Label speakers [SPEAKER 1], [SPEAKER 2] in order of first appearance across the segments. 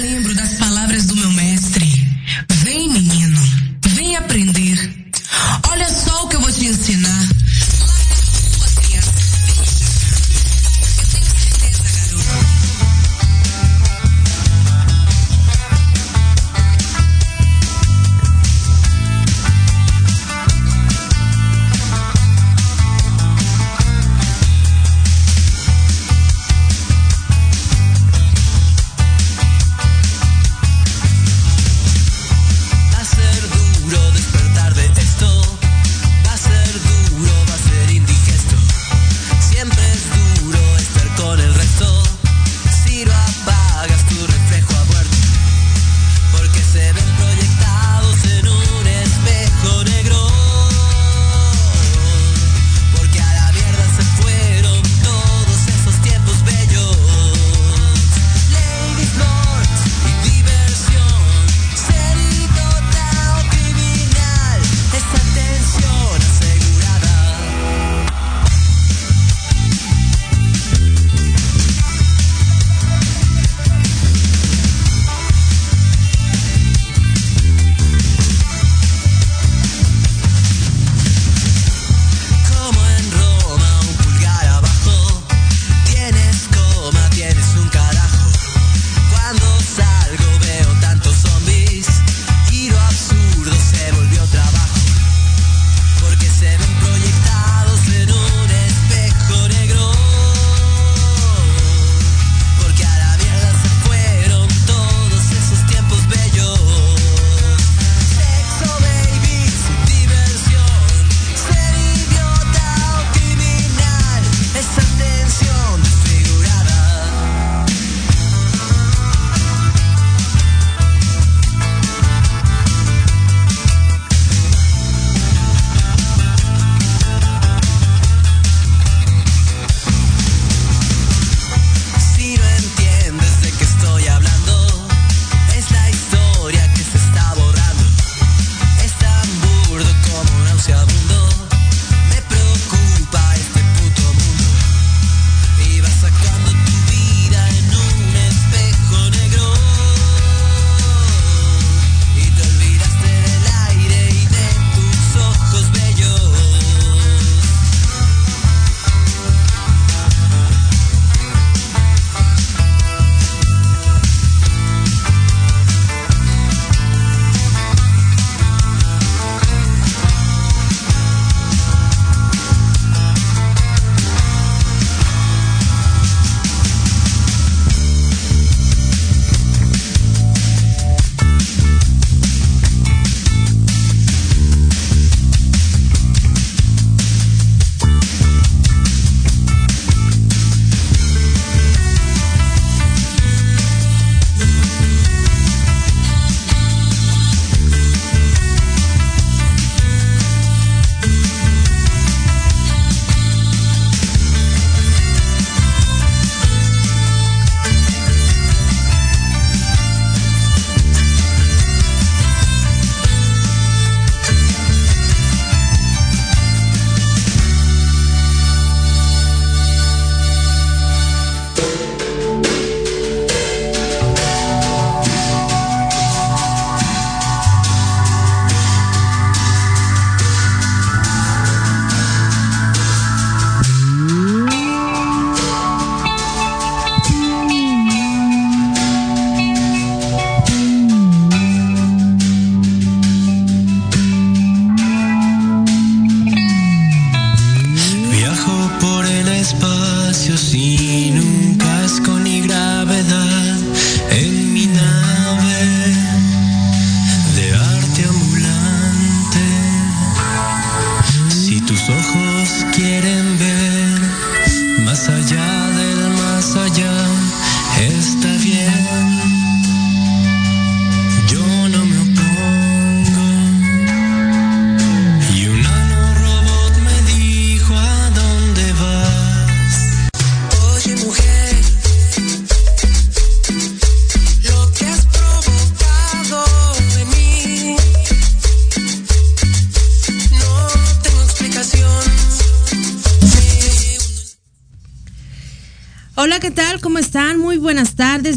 [SPEAKER 1] lembro das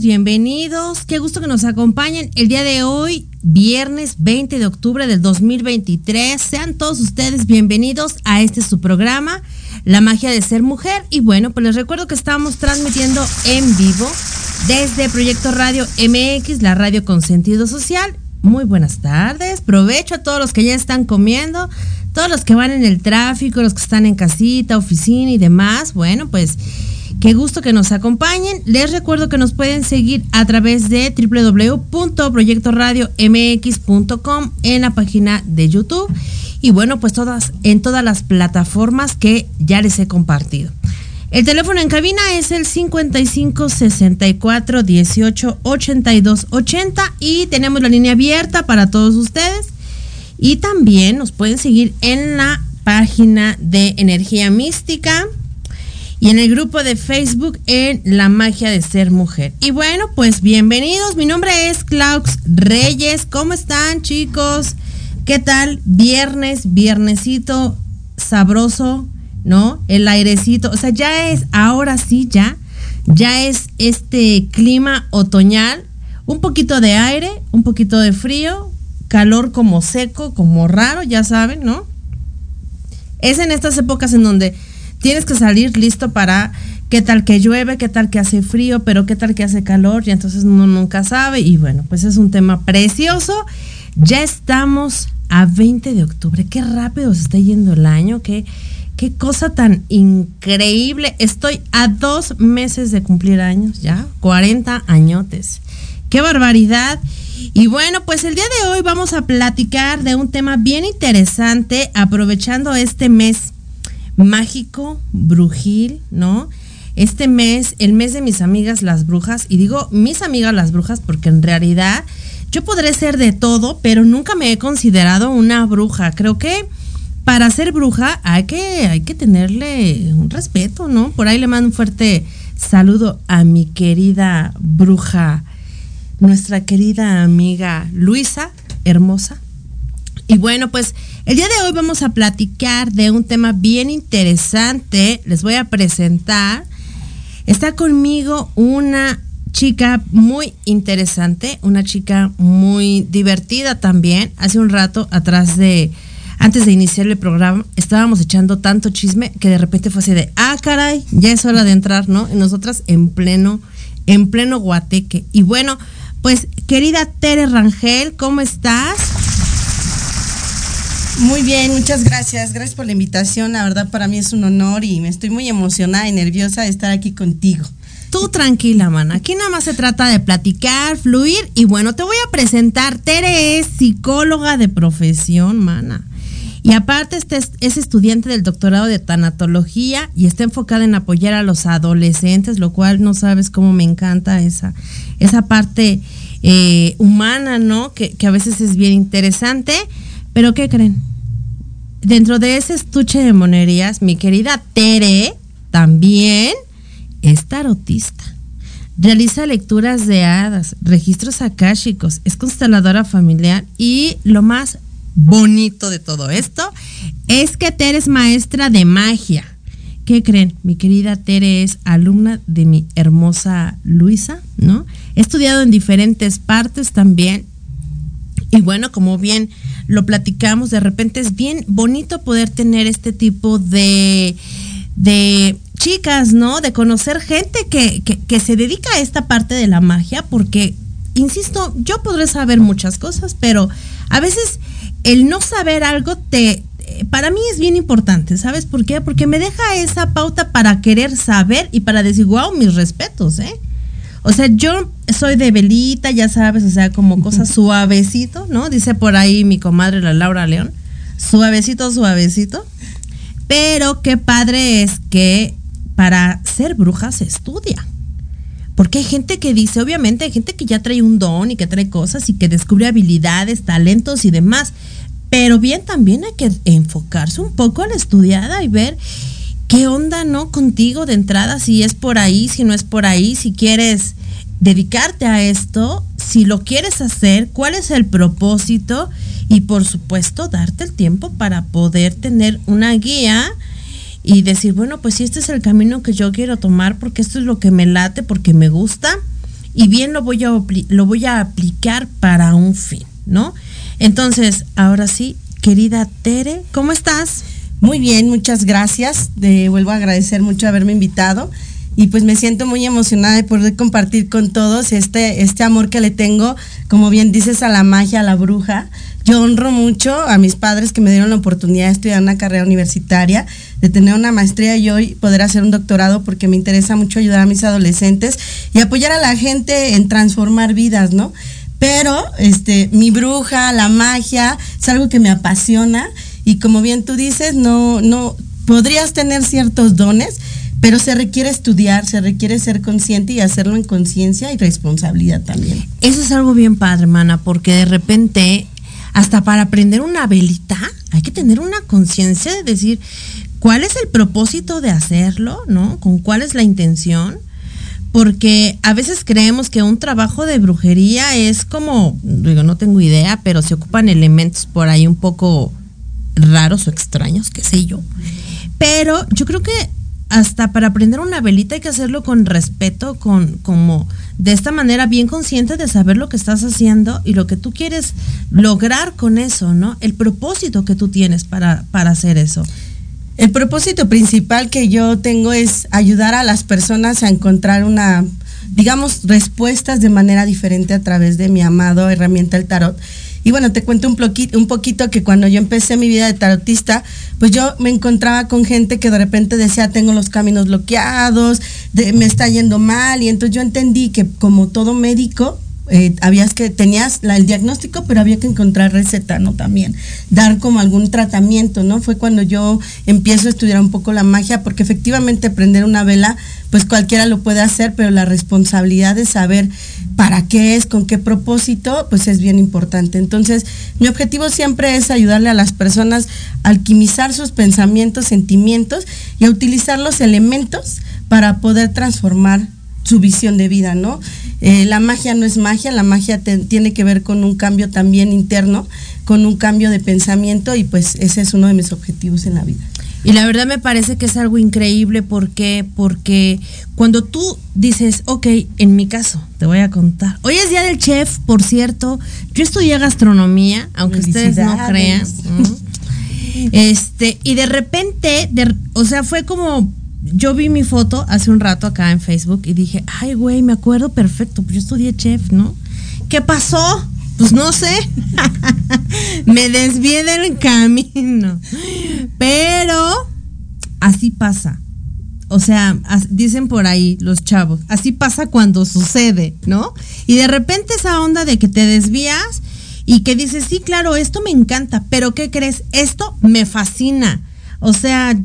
[SPEAKER 2] bienvenidos. Qué gusto que nos acompañen el día de hoy, viernes 20 de octubre del 2023. Sean todos ustedes bienvenidos a este su programa, La magia de ser mujer. Y bueno, pues les recuerdo que estamos transmitiendo en vivo desde Proyecto Radio MX, la radio con sentido social. Muy buenas tardes, provecho a todos los que ya están comiendo, todos los que van en el tráfico, los que están en casita, oficina y demás. Bueno, pues Qué gusto que nos acompañen. Les recuerdo que nos pueden seguir a través de www.proyectoradiomx.com en la página de YouTube y bueno, pues todas en todas las plataformas que ya les he compartido. El teléfono en cabina es el 55 64 18 82 80 y tenemos la línea abierta para todos ustedes. Y también nos pueden seguir en la página de Energía Mística y en el grupo de Facebook en La magia de ser mujer. Y bueno, pues bienvenidos. Mi nombre es Klaus Reyes. ¿Cómo están, chicos? ¿Qué tal? Viernes, viernesito sabroso, ¿no? El airecito. O sea, ya es, ahora sí, ya, ya es este clima otoñal. Un poquito de aire, un poquito de frío, calor como seco, como raro, ya saben, ¿no? Es en estas épocas en donde tienes que salir listo para qué tal que llueve, qué tal que hace frío, pero qué tal que hace calor, y entonces uno nunca sabe. Y bueno, pues es un tema precioso. Ya estamos a 20 de octubre. Qué rápido se está yendo el año, qué, qué cosa tan increíble. Estoy a dos meses de cumplir años, ya, 40 añotes. Qué barbaridad. Y bueno, pues el día de hoy vamos a platicar de un tema bien interesante, aprovechando este mes mágico, brujil, ¿no? Este mes, el mes de mis amigas las brujas, y digo mis amigas las brujas porque en realidad yo podré ser de todo, pero nunca me he considerado una bruja. Creo que para ser bruja hay que, hay que tenerle un respeto, ¿no? Por ahí le mando un fuerte saludo a mi querida bruja, nuestra querida amiga Luisa, hermosa. Y bueno, pues el día de hoy vamos a platicar de un tema bien interesante. Les voy a presentar. Está conmigo una chica muy interesante, una chica muy divertida también. Hace un rato atrás de, antes de iniciar el programa, estábamos echando tanto chisme que de repente fue así de, ah, caray, ya es hora de entrar, ¿no? Y nosotras en pleno, en pleno guateque. Y bueno, pues querida Tere Rangel, ¿cómo estás?
[SPEAKER 3] Muy bien, muchas gracias. Gracias por la invitación. La verdad para mí es un honor y me estoy muy emocionada y nerviosa de estar aquí contigo.
[SPEAKER 2] Tú tranquila, mana. Aquí nada más se trata de platicar, fluir y bueno, te voy a presentar. Tere es psicóloga de profesión, mana. Y aparte este es, estudiante del doctorado de tanatología y está enfocada en apoyar a los adolescentes, lo cual no sabes cómo me encanta esa, esa parte eh, humana, ¿no? Que, que a veces es bien interesante. Pero ¿qué creen? Dentro de ese estuche de monerías, mi querida Tere también es tarotista. Realiza lecturas de hadas, registros akáshicos, es consteladora familiar y lo más bonito de todo esto es que Tere es maestra de magia. ¿Qué creen? Mi querida Tere es alumna de mi hermosa Luisa, ¿no? He estudiado en diferentes partes también. Y bueno, como bien lo platicamos, de repente es bien bonito poder tener este tipo de, de chicas, ¿no? De conocer gente que, que, se dedica a esta parte de la magia, porque, insisto, yo podré saber muchas cosas, pero a veces el no saber algo te, para mí es bien importante, ¿sabes por qué? Porque me deja esa pauta para querer saber y para decir, wow, mis respetos, ¿eh? O sea, yo soy de velita, ya sabes, o sea, como cosa suavecito, ¿no? Dice por ahí mi comadre la Laura León, suavecito, suavecito. Pero qué padre es que para ser bruja se estudia. Porque hay gente que dice, obviamente hay gente que ya trae un don y que trae cosas y que descubre habilidades, talentos y demás. Pero bien también hay que enfocarse un poco a la estudiada y ver qué onda, ¿no? Contigo de entrada, si es por ahí, si no es por ahí, si quieres dedicarte a esto, si lo quieres hacer, cuál es el propósito y por supuesto darte el tiempo para poder tener una guía y decir, bueno, pues si este es el camino que yo quiero tomar, porque esto es lo que me late, porque me gusta, y bien lo voy a, lo voy a aplicar para un fin, ¿no? Entonces, ahora sí, querida Tere, ¿cómo estás?
[SPEAKER 3] Muy bien, muchas gracias. De, vuelvo a agradecer mucho haberme invitado y pues me siento muy emocionada de poder compartir con todos este, este amor que le tengo, como bien dices, a la magia, a la bruja. Yo honro mucho a mis padres que me dieron la oportunidad de estudiar una carrera universitaria, de tener una maestría y hoy poder hacer un doctorado porque me interesa mucho ayudar a mis adolescentes y apoyar a la gente en transformar vidas, ¿no? Pero este, mi bruja, la magia, es algo que me apasiona y como bien tú dices, no, no, podrías tener ciertos dones, pero se requiere estudiar, se requiere ser consciente y hacerlo en conciencia y responsabilidad también.
[SPEAKER 2] Eso es algo bien padre, hermana, porque de repente, hasta para aprender una velita, hay que tener una conciencia de decir cuál es el propósito de hacerlo, ¿no? Con cuál es la intención. Porque a veces creemos que un trabajo de brujería es como, digo, no tengo idea, pero se ocupan elementos por ahí un poco raros o extraños, qué sé yo. Pero yo creo que hasta para aprender una velita hay que hacerlo con respeto, con como de esta manera bien consciente de saber lo que estás haciendo y lo que tú quieres lograr con eso, ¿no? El propósito que tú tienes para, para hacer eso.
[SPEAKER 3] El propósito principal que yo tengo es ayudar a las personas a encontrar una, digamos, respuestas de manera diferente a través de mi amado herramienta el tarot y bueno, te cuento un, poquito, un poquito que cuando yo empecé mi vida de tarotista, pues yo me encontraba con gente que de repente decía, tengo los caminos bloqueados, me está yendo mal, y entonces yo entendí que como todo médico, eh, habías que, tenías el diagnóstico, pero había que encontrar receta, ¿no? También, dar como algún tratamiento, ¿no? Fue cuando yo empiezo a estudiar un poco la magia, porque efectivamente prender una vela, pues cualquiera lo puede hacer, pero la responsabilidad de saber para qué es, con qué propósito, pues es bien importante. Entonces, mi objetivo siempre es ayudarle a las personas a alquimizar sus pensamientos, sentimientos y a utilizar los elementos para poder transformar su visión de vida, ¿no? Eh, la magia no es magia, la magia tiene que ver con un cambio también interno, con un cambio de pensamiento y pues ese es uno de mis objetivos en la vida.
[SPEAKER 2] Y la verdad me parece que es algo increíble porque porque cuando tú dices, ok, en mi caso, te voy a contar. Hoy es día del chef, por cierto. Yo estudié gastronomía, aunque ustedes no crean. Este, y de repente, o sea, fue como yo vi mi foto hace un rato acá en Facebook y dije, ay, güey, me acuerdo perfecto, pues yo estudié chef, ¿no? ¿Qué pasó? Pues no sé. me desvié del camino. Pero así pasa. O sea, dicen por ahí los chavos, así pasa cuando sucede, ¿no? Y de repente esa onda de que te desvías y que dices, sí, claro, esto me encanta, pero ¿qué crees? Esto me fascina. O sea,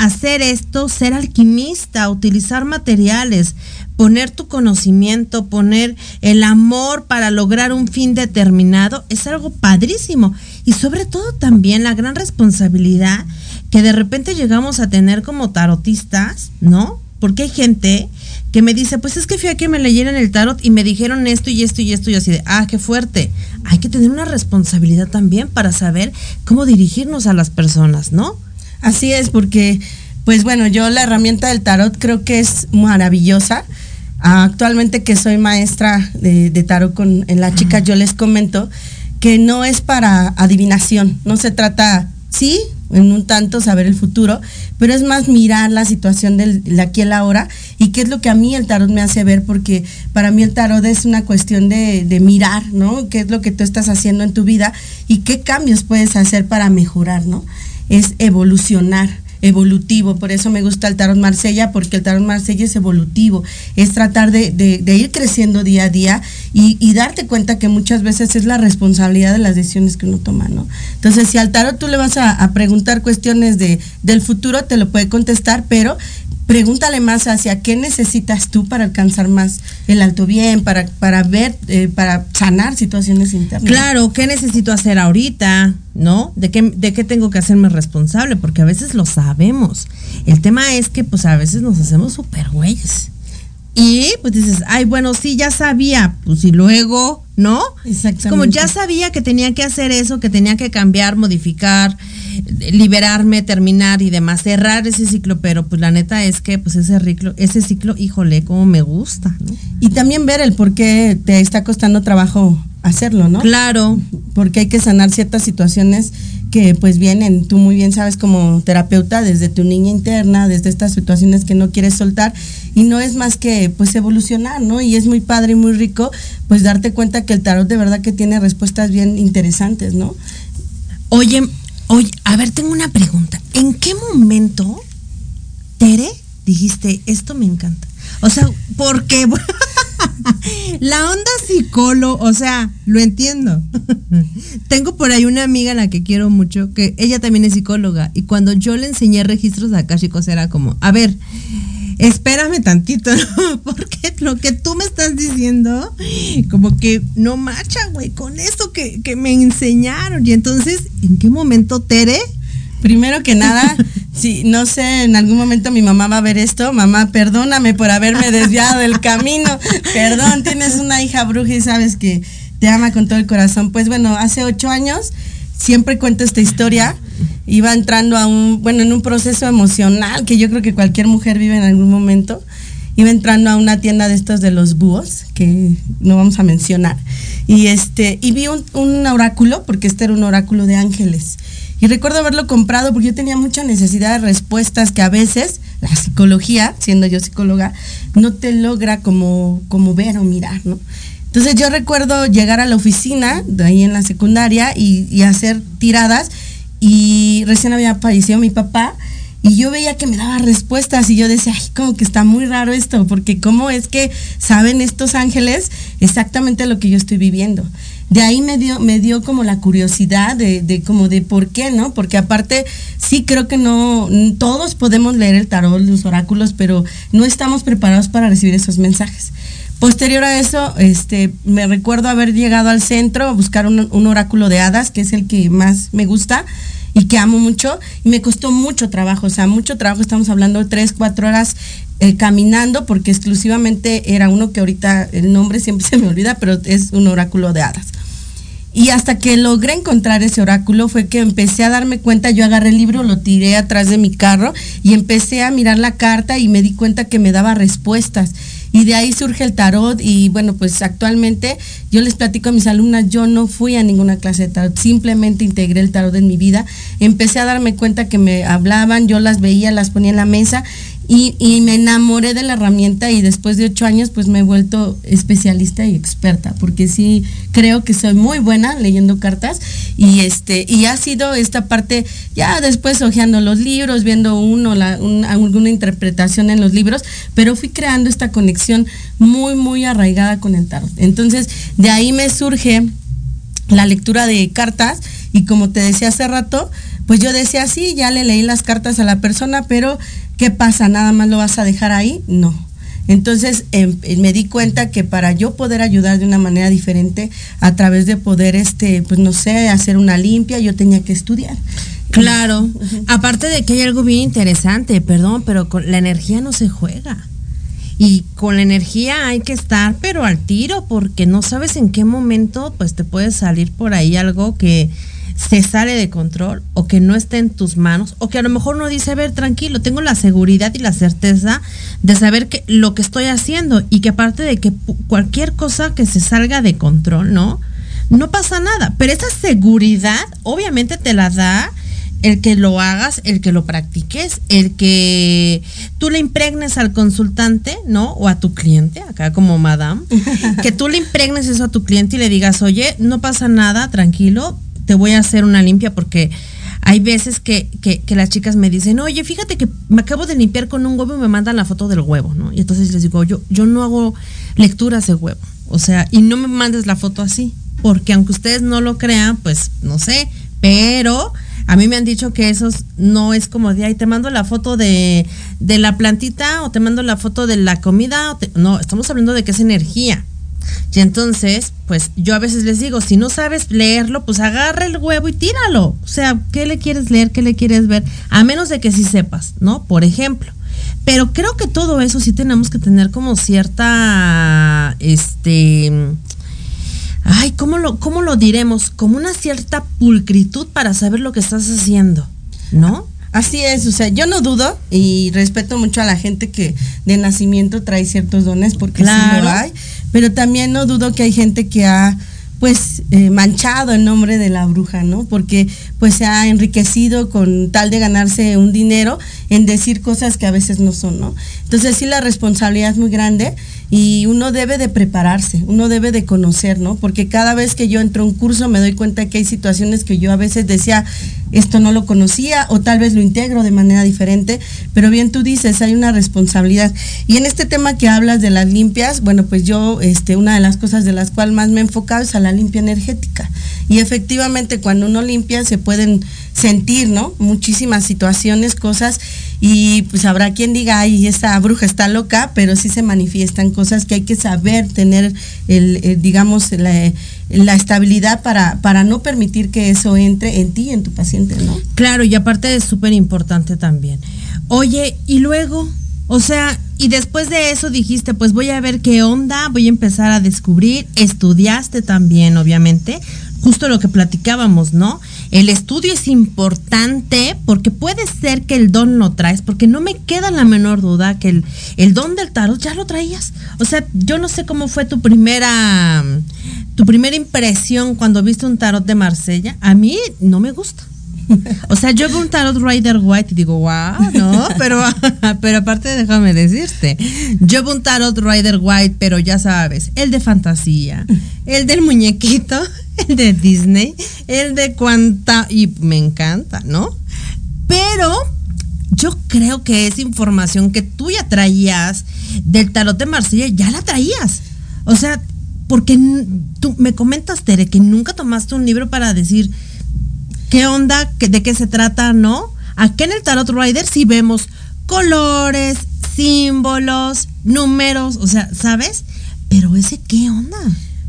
[SPEAKER 2] hacer esto, ser alquimista, utilizar materiales, poner tu conocimiento, poner el amor para lograr un fin determinado, es algo padrísimo. Y sobre todo también la gran responsabilidad que de repente llegamos a tener como tarotistas, ¿no? Porque hay gente que me dice, pues es que fui a que me leyeran el tarot y me dijeron esto y esto y esto y así de, ah, qué fuerte. Hay que tener una responsabilidad también para saber cómo dirigirnos a las personas, ¿no?
[SPEAKER 3] Así es, porque, pues bueno, yo la herramienta del tarot creo que es maravillosa. Actualmente que soy maestra de, tarot con, en la chica, yo les comento que no es para adivinación, no se trata, sí, en un tanto saber el futuro, pero es más mirar la situación del aquí y el ahora y qué es lo que a mí el tarot me hace ver, porque para mí el tarot es una cuestión de, de mirar, ¿no? ¿Qué es lo que tú estás haciendo en tu vida y qué cambios puedes hacer para mejorar, ¿no? Es evolucionar evolutivo, por eso me gusta el tarot Marsella, porque el tarot Marsella es evolutivo, es tratar de, ir creciendo día a día y, darte cuenta que muchas veces es la responsabilidad de las decisiones que uno toma, ¿no? Entonces, si al tarot tú le vas a, a preguntar cuestiones de, del futuro, te lo puede contestar, pero pregúntale más hacia qué necesitas tú para alcanzar más el alto bien, para, para ver, eh, para sanar situaciones internas.
[SPEAKER 2] Claro, ¿qué necesito hacer ahorita? ¿No? ¿De qué, ¿De qué tengo que hacerme responsable? Porque a veces lo sabemos. El tema es que pues a veces nos hacemos súper güeyes. Y pues dices, ay, bueno, sí, ya sabía, pues y luego, ¿no? Exactamente. Como ya sabía que tenía que hacer eso, que tenía que cambiar, modificar, liberarme, terminar y demás, cerrar ese ciclo, pero pues la neta es que pues ese ciclo, ese ciclo, híjole, como me gusta.
[SPEAKER 3] Y también ver el por qué te está costando trabajo hacerlo, ¿no?
[SPEAKER 2] Claro.
[SPEAKER 3] Porque hay que sanar ciertas situaciones que pues vienen, tú muy bien sabes como terapeuta, desde tu niña interna, desde estas situaciones que no quieres soltar y no es más que pues evolucionar, ¿no? Y es muy padre y muy rico pues darte cuenta que el tarot de verdad que tiene respuestas bien interesantes, ¿no?
[SPEAKER 2] Oye, oye, a ver, tengo una pregunta. ¿En qué momento, Tere, dijiste, esto me encanta? O sea, ¿por qué? la onda psicólogo, o sea, lo entiendo. Tengo por ahí una amiga a la que quiero mucho, que ella también es psicóloga, y cuando yo le enseñé registros acá, chicos, era como, a ver, espérame tantito, ¿no? porque lo que tú me estás diciendo, como que no marcha, güey, con eso que, que me enseñaron. Y entonces, ¿en qué momento, Tere?
[SPEAKER 3] Primero que nada, si no sé, en algún momento mi mamá va a ver esto, mamá, perdóname por haberme desviado del camino, perdón, tienes una hija bruja y sabes que te ama con todo el corazón. Pues bueno, hace ocho años siempre cuento esta historia, iba entrando a un, bueno, en un proceso emocional que yo creo que cualquier mujer vive en algún momento, iba entrando a una tienda de estos de los búhos, que no vamos a mencionar, y este, y vi un, un oráculo, porque este era un oráculo de ángeles. Y recuerdo haberlo comprado porque yo tenía mucha necesidad de respuestas que a veces la psicología, siendo yo psicóloga, no te logra como, como ver o mirar, ¿no? Entonces yo recuerdo llegar a la oficina, de ahí en la secundaria, y, y hacer tiradas, y recién había aparecido mi papá, y yo veía que me daba respuestas y yo decía, ay, como que está muy raro esto, porque cómo es que saben estos ángeles exactamente lo que yo estoy viviendo de ahí me dio, me dio como la curiosidad de, de como de por qué, ¿no? Porque aparte sí creo que no, todos podemos leer el tarot, los oráculos, pero no estamos preparados para recibir esos mensajes. Posterior a eso, este, me recuerdo haber llegado al centro a buscar un, oráculo de hadas, que es el que más me gusta y que amo mucho y me costó mucho trabajo, o sea, mucho trabajo, estamos hablando de tres, cuatro horas eh, caminando porque exclusivamente era uno que ahorita el nombre siempre se me olvida, pero es un oráculo de hadas. Y hasta que logré encontrar ese oráculo fue que empecé a darme cuenta, yo agarré el libro, lo tiré atrás de mi carro y empecé a mirar la carta y me di cuenta que me daba respuestas. Y de ahí surge el tarot y bueno, pues actualmente yo les platico a mis alumnas, yo no fui a ninguna clase de tarot, simplemente integré el tarot en mi vida, empecé a darme cuenta que me hablaban, yo las veía, las ponía en la mesa y, me enamoré de la herramienta y después de ocho años pues me he vuelto especialista y experta, porque sí creo que soy muy buena leyendo cartas y este y ha sido esta parte ya después hojeando los libros, viendo uno alguna interpretación en los libros, pero fui creando esta conexión muy muy arraigada con el tarot. Entonces de ahí me surge la lectura de cartas y como te decía hace rato, pues yo decía, sí, ya le leí las cartas a la persona, pero ¿qué pasa? ¿Nada más lo vas a dejar ahí? No. Entonces em, me di cuenta que para yo poder ayudar de una manera diferente, a través de poder, este, pues no sé, hacer una limpia, yo tenía que estudiar.
[SPEAKER 2] Claro, aparte de que hay algo bien interesante, perdón, pero con la energía no se juega. Y con la energía hay que estar, pero al tiro, porque no sabes en qué momento, pues te puede salir por ahí algo que, se sale de control o que no esté en tus manos o que a lo mejor no dice, a ver, tranquilo, tengo la seguridad y la certeza de saber que lo que estoy haciendo y que aparte de que cualquier cosa que se salga de control, ¿no? No pasa nada, pero esa seguridad obviamente te la da el que lo hagas, el que lo practiques, el que tú le impregnes al consultante, ¿no? O a tu cliente, acá como madame, que tú le impregnes eso a tu cliente y le digas, oye, no pasa nada, tranquilo, te voy a hacer una limpia porque hay veces que, que, las chicas me dicen, oye, fíjate que me acabo de limpiar con un huevo y me mandan la foto del huevo, ¿no? Y entonces les digo, yo, yo no hago lecturas de huevo, o sea, y no me mandes la foto así, porque aunque ustedes no lo crean, pues no sé, pero a mí me han dicho que eso no es como de, ay, te mando la foto de, de la plantita o te mando la foto de la comida, no, estamos hablando de que es energía. Y entonces, pues yo a veces les digo, si no sabes leerlo, pues agarra el huevo y tíralo. O sea, ¿qué le quieres leer? ¿Qué le quieres ver? A menos de que sí sepas, ¿no? Por ejemplo. Pero creo que todo eso sí tenemos que tener como cierta, este, ay, ¿cómo lo, ¿cómo lo diremos? Como una cierta pulcritud para saber lo que estás haciendo, ¿no?
[SPEAKER 3] Así es, o sea, yo no dudo y respeto mucho a la gente que de nacimiento trae ciertos dones porque sí lo hay, pero también no dudo que hay gente que ha pues eh, manchado el nombre de la bruja, ¿no? Porque pues se ha enriquecido con tal de ganarse un dinero en decir cosas que a veces no son, ¿no? Entonces sí la responsabilidad es muy grande y uno debe de prepararse, uno debe de conocer, ¿no? Porque cada vez que yo entro a un curso me doy cuenta que hay situaciones que yo a veces decía, esto no lo conocía o tal vez lo integro de manera diferente, pero bien tú dices, hay una responsabilidad. Y en este tema que hablas de las limpias, bueno, pues yo, este, una de las cosas de las cuales más me he enfocado es a la limpia energética. Y efectivamente cuando uno limpia se pueden sentir, ¿no? Muchísimas situaciones, cosas, y pues habrá quien diga, ay, esta bruja está loca, pero sí se manifiestan cosas que hay que saber tener, el, digamos, la, la, estabilidad para, para no permitir que eso entre en ti y en tu paciente, ¿no?
[SPEAKER 2] Claro, y aparte es súper importante también. Oye, y luego, o sea, y después de eso dijiste, pues voy a ver qué onda, voy a empezar a descubrir, estudiaste también, obviamente, justo lo que platicábamos, ¿no? El estudio es importante porque puede ser que el don lo traes, porque no me queda la menor duda que el, el don del tarot ya lo traías. O sea, yo no sé cómo fue tu primera, tu primera impresión cuando viste un tarot de Marsella. A mí no me gusta. O sea, yo veo un tarot Rider White y digo, wow, ¿no? Pero, pero aparte déjame decirte, yo veo un tarot Rider White, pero ya sabes, el de fantasía, el del muñequito, el de Disney, el de cuanta, y me encanta, ¿no? Pero yo creo que esa información que tú ya traías del tarot de Marsella, ya la traías. O sea, porque tú me comentas, Tere, que nunca tomaste un libro para decir, qué onda, de qué se trata, ¿no? Aquí en el Tarot Rider sí vemos colores, símbolos, números, o sea, ¿sabes? Pero ese qué onda?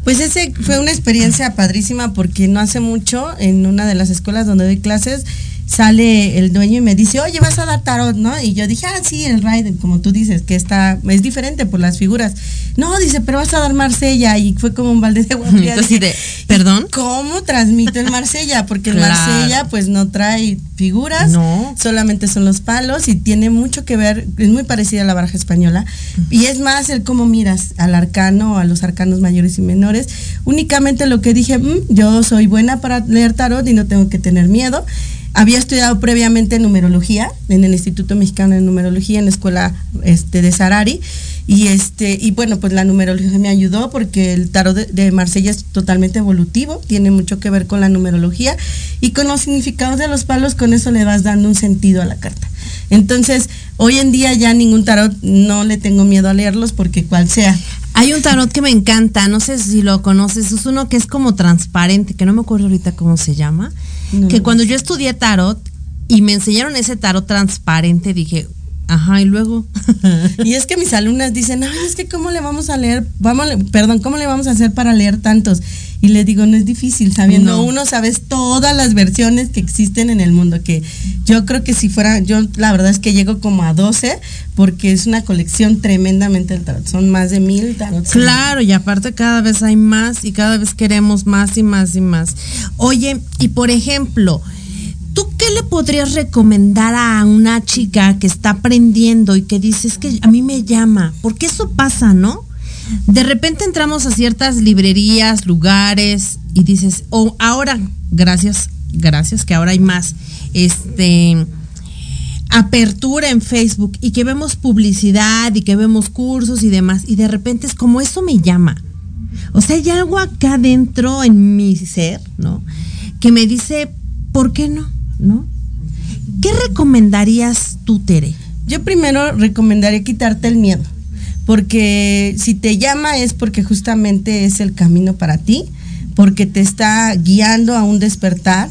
[SPEAKER 3] Pues ese fue una experiencia padrísima porque no hace mucho en una de las escuelas donde doy clases sale el dueño y me dice, oye, vas a dar tarot, ¿no? Y yo dije, ah, sí, el Raiden, como tú dices, que está, es diferente por las figuras. No, dice, pero vas a dar Marsella. Y fue como un balde de agua
[SPEAKER 2] de, ¿perdón?
[SPEAKER 3] ¿Cómo transmito el Marsella? Porque el Marsella, pues, no trae figuras, no. solamente son los palos y tiene mucho que ver, es muy parecida a la baraja española. Y es más el cómo miras al arcano, a los arcanos mayores y menores. Únicamente lo que dije, mm, yo soy buena para leer tarot y no tengo que tener miedo. Había estudiado previamente numerología en el Instituto Mexicano de Numerología en la escuela este, de Sarari. Y este y bueno pues la numerología me ayudó porque el tarot de, Marsella es totalmente evolutivo tiene mucho que ver con la numerología y con los significados de los palos con eso le vas dando un sentido a la carta. Entonces hoy en día ya ningún tarot no le tengo miedo a leerlos porque cual sea.
[SPEAKER 2] Hay un tarot que me encanta, no sé si lo conoces, es uno que es como transparente, que no me acuerdo ahorita cómo se llama, que cuando yo estudié tarot y me enseñaron ese tarot transparente, dije, ajá, y luego.
[SPEAKER 3] y es que mis alumnas dicen, ay, es que cómo le vamos a leer, vamos, perdón, ¿cómo le vamos a hacer para leer tantos? Y le digo, no es difícil, sabiendo uno, sabes todas las versiones que existen en el mundo, que yo creo que si fuera, yo la verdad es que llego como a 12, porque es una colección tremendamente del tarot, son más de mil tarots.
[SPEAKER 2] Claro, y aparte cada vez hay más y cada vez queremos más y más y más. Oye, y por ejemplo, ¿Tú qué le podrías recomendar a una chica que está aprendiendo y que dice, es que a mí me llama? Porque eso pasa, ¿no? De repente entramos a ciertas librerías, lugares y dices, oh, ahora, gracias, gracias, que ahora hay más, este, apertura en Facebook y que vemos publicidad y que vemos cursos y demás y de repente es como eso me llama. O sea, hay algo acá dentro en mi ser, ¿no? Que me dice, ¿por qué no? ¿No? ¿Qué recomendarías tú, Tere?
[SPEAKER 3] Yo primero recomendaría quitarte el miedo porque si te llama es porque justamente es el camino para ti, porque te está guiando a un despertar.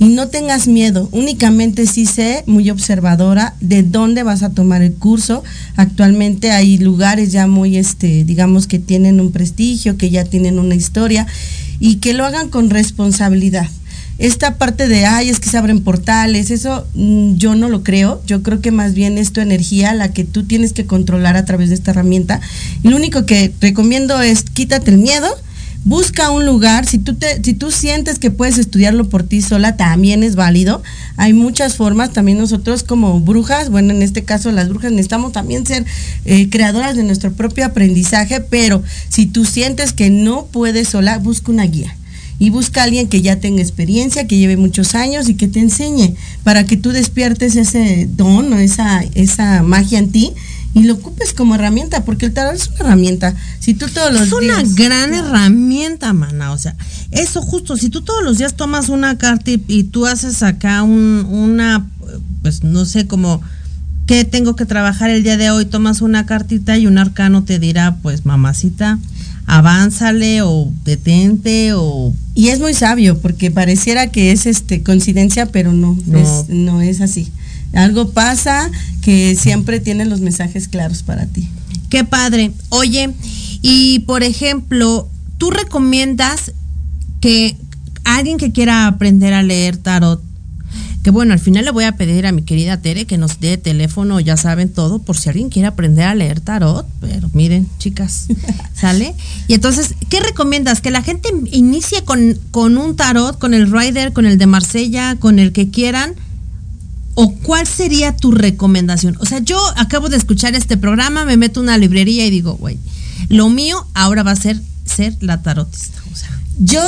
[SPEAKER 3] Y no tengas miedo, únicamente sí sé, muy observadora, de dónde vas a tomar el curso. Actualmente hay lugares ya muy, este, digamos que tienen un prestigio, que ya tienen una historia y que lo hagan con responsabilidad esta parte de, ay, es que se abren portales, eso mm, yo no lo creo. Yo creo que más bien es tu energía la que tú tienes que controlar a través de esta herramienta. Y lo único que recomiendo es quítate el miedo, busca un lugar, si tú, te, si tú sientes que puedes estudiarlo por ti sola, también es válido. Hay muchas formas, también nosotros como brujas, bueno, en este caso las brujas necesitamos también ser eh, creadoras de nuestro propio aprendizaje, pero si tú sientes que no puedes sola, busca una guía y busca a alguien que ya tenga experiencia, que lleve muchos años y que te enseñe para que tú despiertes ese don o esa, esa magia en ti y lo ocupes como herramienta, porque el tarot es una herramienta. Si tú todos los
[SPEAKER 2] es una gran herramienta, mana. O sea, eso justo, si tú todos los días tomas una carta y, tú haces acá un, una, pues no sé, como qué tengo que trabajar el día de hoy, tomas una cartita y un arcano te dirá, pues mamacita, avánzale o detente o
[SPEAKER 3] y es muy sabio porque pareciera que es este coincidencia pero no Es, no es así. Algo pasa que siempre tiene los mensajes claros para ti.
[SPEAKER 2] Qué padre. Oye y por ejemplo tú recomiendas que alguien que quiera aprender a leer tarot que bueno, al final le voy a pedir a mi querida Tere que nos dé teléfono, ya saben todo, por si alguien quiere aprender a leer tarot, pero miren, chicas, ¿sale? Y entonces, ¿qué recomiendas? ¿Que la gente inicie con, con un tarot, con el Rider, con el de Marsella, con el que quieran? ¿O cuál sería tu recomendación? O sea, yo acabo de escuchar este programa, me meto a una librería y digo, güey, lo mío ahora va a ser ser la tarotista. O sea,
[SPEAKER 3] yo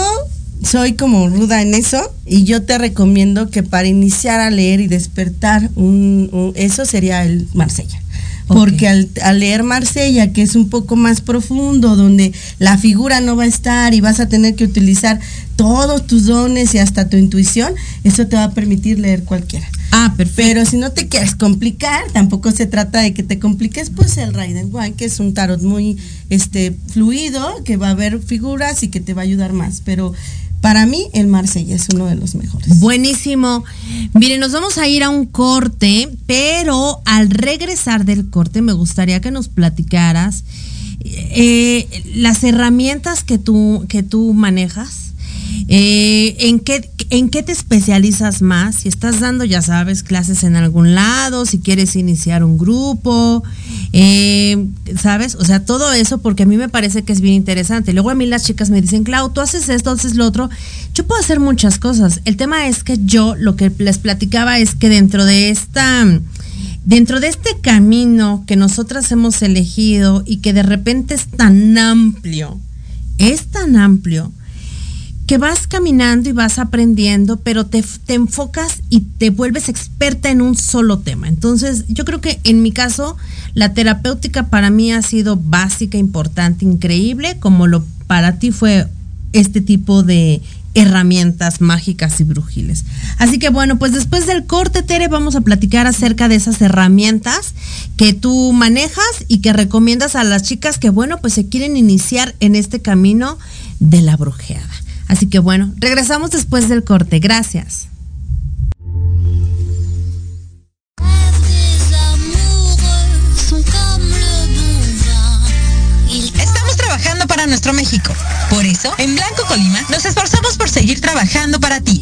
[SPEAKER 3] soy como ruda en eso y yo te recomiendo que para iniciar a leer y despertar un, eso sería el Marsella. Porque al, leer Marsella, que es un poco más profundo, donde la figura no va a estar y vas a tener que utilizar todos tus dones y hasta tu intuición, eso te va a permitir leer cualquiera.
[SPEAKER 2] Ah, perfecto.
[SPEAKER 3] Pero si no te quieres complicar, tampoco se trata de que te compliques, pues el Raiden One, que es un tarot muy este fluido, que va a haber figuras y que te va a ayudar más. Pero para mí, el Marsella es uno de los mejores.
[SPEAKER 2] Buenísimo. Miren, nos vamos a ir a un corte, pero al regresar del corte me gustaría que nos platicaras eh, las herramientas que tú, que tú manejas eh, ¿en, qué, ¿En qué te especializas más? Si estás dando, ya sabes, clases en algún lado, si quieres iniciar un grupo, eh, ¿sabes? O sea, todo eso porque a mí me parece que es bien interesante. Luego a mí las chicas me dicen, Clau, tú haces esto, haces lo otro. Yo puedo hacer muchas cosas. El tema es que yo lo que les platicaba es que dentro de esta dentro de este camino que nosotras hemos elegido y que de repente es tan amplio, es tan amplio que vas caminando y vas aprendiendo, pero te, enfocas y te vuelves experta en un solo tema. Entonces, yo creo que en mi caso, la terapéutica para mí ha sido básica, importante, increíble, como lo para ti fue este tipo de herramientas mágicas y brujiles. Así que bueno, pues después del corte, Tere, vamos a platicar acerca de esas herramientas que tú manejas y que recomiendas a las chicas que, bueno, pues se quieren iniciar en este camino de la brujeada. Así que bueno, regresamos después del corte. Gracias.
[SPEAKER 4] Estamos trabajando para nuestro México. Por eso, en Blanco Colima, nos esforzamos por seguir trabajando para ti.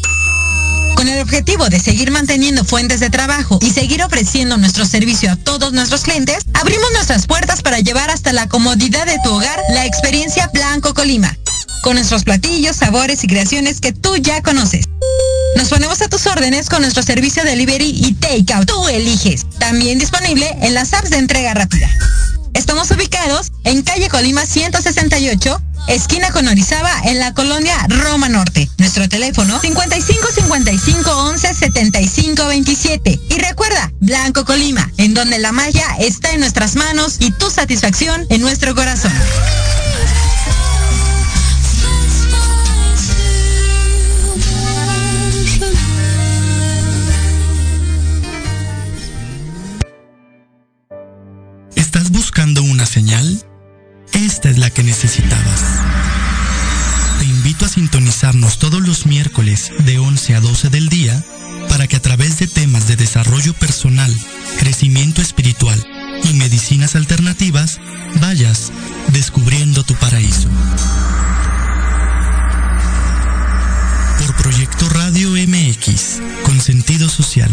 [SPEAKER 4] Con el objetivo de seguir manteniendo fuentes de trabajo y seguir ofreciendo nuestro servicio a todos nuestros clientes, abrimos nuestras puertas para llevar hasta la comodidad de tu hogar la experiencia Blanco Colima con nuestros platillos, sabores y creaciones que tú ya conoces. Nos ponemos a tus órdenes con nuestro servicio de delivery y takeout. Tú eliges. También disponible en las apps de entrega rápida. Estamos ubicados en calle Colima 168, esquina con Orizaba, en la colonia Roma Norte. Nuestro teléfono 55 55 11 75 27. Y recuerda, Blanco Colima, en donde la magia está en nuestras manos y tu satisfacción en nuestro corazón.
[SPEAKER 5] Buscando una señal? Esta es la que necesitabas. Te invito a sintonizarnos todos los miércoles de 11 a 12 del día para que a través de temas de desarrollo personal, crecimiento espiritual y medicinas alternativas vayas descubriendo tu paraíso. Por Proyecto Radio MX, con sentido social.